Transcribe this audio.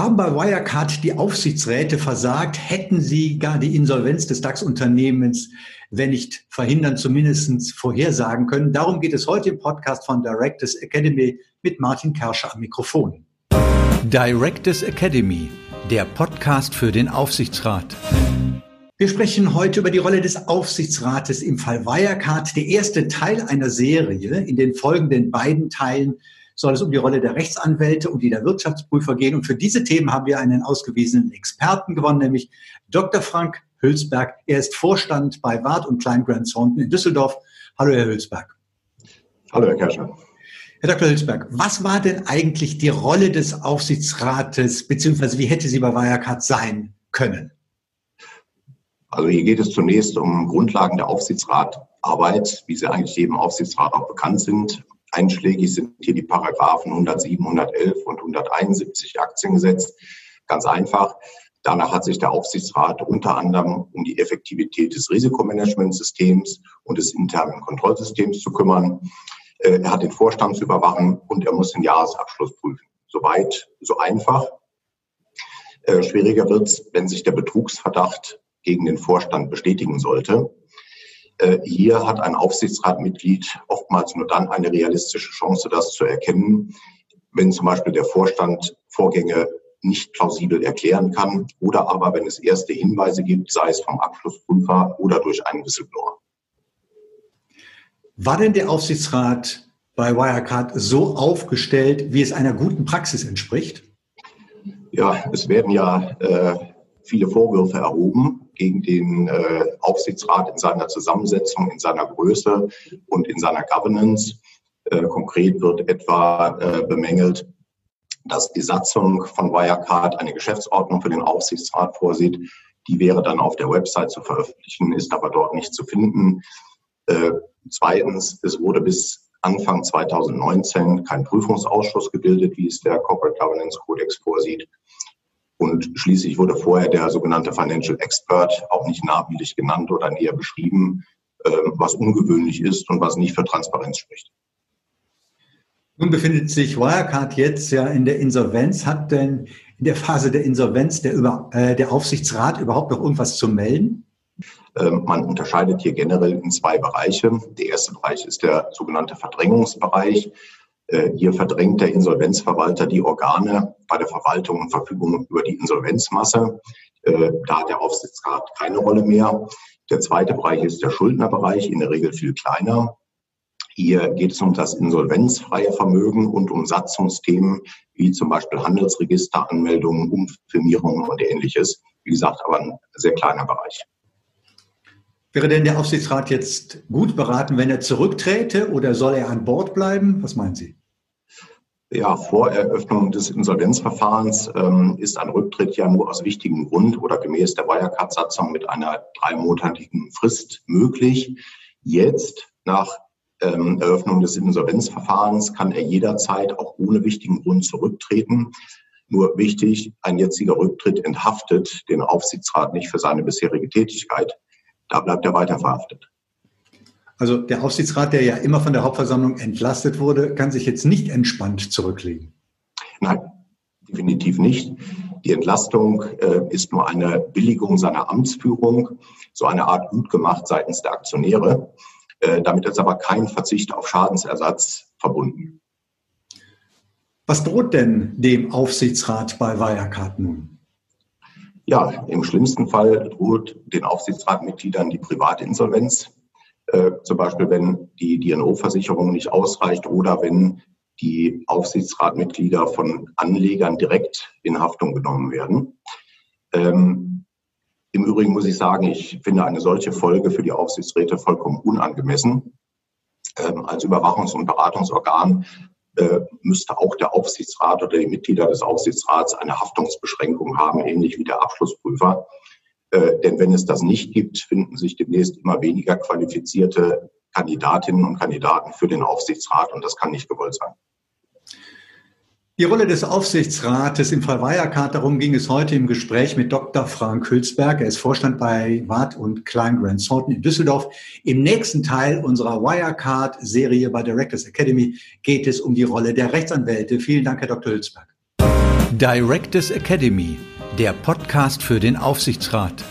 Haben bei Wirecard die Aufsichtsräte versagt? Hätten sie gar die Insolvenz des DAX-Unternehmens, wenn nicht verhindern, zumindest vorhersagen können? Darum geht es heute im Podcast von Directors Academy mit Martin Kerscher am Mikrofon. Directors Academy, der Podcast für den Aufsichtsrat. Wir sprechen heute über die Rolle des Aufsichtsrates im Fall Wirecard, der erste Teil einer Serie. In den folgenden beiden Teilen soll es um die Rolle der Rechtsanwälte und die der Wirtschaftsprüfer gehen. Und für diese Themen haben wir einen ausgewiesenen Experten gewonnen, nämlich Dr. Frank Hülsberg. Er ist Vorstand bei Wart und Klein Grant Thornton in Düsseldorf. Hallo, Herr Hülsberg. Hallo, Herr Kerscher. Herr Dr. Hülsberg, was war denn eigentlich die Rolle des Aufsichtsrates, beziehungsweise wie hätte sie bei Wirecard sein können? Also hier geht es zunächst um Grundlagen der Aufsichtsratarbeit, wie sie eigentlich jedem Aufsichtsrat auch bekannt sind. Einschlägig sind hier die Paragraphen 107, 111 und 171 Aktiengesetz. Ganz einfach. Danach hat sich der Aufsichtsrat unter anderem um die Effektivität des Risikomanagementsystems und des internen Kontrollsystems zu kümmern. Äh, er hat den Vorstand zu überwachen und er muss den Jahresabschluss prüfen. Soweit, so einfach. Äh, schwieriger wird es, wenn sich der Betrugsverdacht gegen den Vorstand bestätigen sollte. Äh, hier hat ein Aufsichtsratmitglied oftmals nur dann eine realistische Chance, das zu erkennen, wenn zum Beispiel der Vorstand Vorgänge nicht plausibel erklären kann oder aber wenn es erste Hinweise gibt, sei es vom Abschlussprüfer oder durch einen Whistleblower. War denn der Aufsichtsrat bei Wirecard so aufgestellt, wie es einer guten Praxis entspricht? Ja, es werden ja äh, viele Vorwürfe erhoben gegen den äh, Aufsichtsrat in seiner Zusammensetzung, in seiner Größe und in seiner Governance. Äh, konkret wird etwa äh, bemängelt, dass die Satzung von Wirecard eine Geschäftsordnung für den Aufsichtsrat vorsieht. Die wäre dann auf der Website zu veröffentlichen, ist aber dort nicht zu finden. Äh, zweitens, es wurde bis Anfang 2019 kein Prüfungsausschuss gebildet, wie es der Corporate Governance Codex vorsieht. Und schließlich wurde vorher der sogenannte Financial Expert auch nicht namentlich genannt oder näher beschrieben, ähm, was ungewöhnlich ist und was nicht für Transparenz spricht. Nun befindet sich Wirecard jetzt ja in der Insolvenz. Hat denn in der Phase der Insolvenz der, Über, äh, der Aufsichtsrat überhaupt noch irgendwas zu melden? Ähm, man unterscheidet hier generell in zwei Bereiche. Der erste Bereich ist der sogenannte Verdrängungsbereich. Äh, hier verdrängt der Insolvenzverwalter die Organe bei der Verwaltung und Verfügung über die Insolvenzmasse. Äh, da hat der Aufsichtsrat keine Rolle mehr. Der zweite Bereich ist der Schuldnerbereich, in der Regel viel kleiner. Hier geht es um das insolvenzfreie Vermögen und um Satzungsthemen wie zum Beispiel Handelsregisteranmeldungen, Umfirmierungen und ähnliches. Wie gesagt, aber ein sehr kleiner Bereich. Wäre denn der Aufsichtsrat jetzt gut beraten, wenn er zurückträte oder soll er an Bord bleiben? Was meinen Sie? Ja, vor Eröffnung des Insolvenzverfahrens ähm, ist ein Rücktritt ja nur aus wichtigem Grund oder gemäß der Wirecard-Satzung mit einer dreimonatigen Frist möglich. Jetzt, nach ähm, Eröffnung des Insolvenzverfahrens, kann er jederzeit auch ohne wichtigen Grund zurücktreten. Nur wichtig, ein jetziger Rücktritt enthaftet den Aufsichtsrat nicht für seine bisherige Tätigkeit. Da bleibt er weiter verhaftet. Also der Aufsichtsrat, der ja immer von der Hauptversammlung entlastet wurde, kann sich jetzt nicht entspannt zurücklegen. Nein, definitiv nicht. Die Entlastung äh, ist nur eine Billigung seiner Amtsführung, so eine Art gut gemacht seitens der Aktionäre. Äh, damit ist aber kein Verzicht auf Schadensersatz verbunden. Was droht denn dem Aufsichtsrat bei Wirecard nun? Ja, im schlimmsten Fall droht den Aufsichtsratmitgliedern die private Insolvenz. Äh, zum Beispiel, wenn die DNO-Versicherung nicht ausreicht oder wenn die Aufsichtsratmitglieder von Anlegern direkt in Haftung genommen werden. Ähm, Im Übrigen muss ich sagen, ich finde eine solche Folge für die Aufsichtsräte vollkommen unangemessen. Ähm, als Überwachungs- und Beratungsorgan äh, müsste auch der Aufsichtsrat oder die Mitglieder des Aufsichtsrats eine Haftungsbeschränkung haben, ähnlich wie der Abschlussprüfer. Äh, denn wenn es das nicht gibt, finden sich demnächst immer weniger qualifizierte Kandidatinnen und Kandidaten für den Aufsichtsrat und das kann nicht gewollt sein. Die Rolle des Aufsichtsrates im Fall Wirecard, darum ging es heute im Gespräch mit Dr. Frank Hülsberg. Er ist Vorstand bei Wart und Klein Grant Thornton in Düsseldorf. Im nächsten Teil unserer Wirecard-Serie bei Directors Academy geht es um die Rolle der Rechtsanwälte. Vielen Dank, Herr Dr. Hülsberg. Directors Academy, der Podcast für den Aufsichtsrat.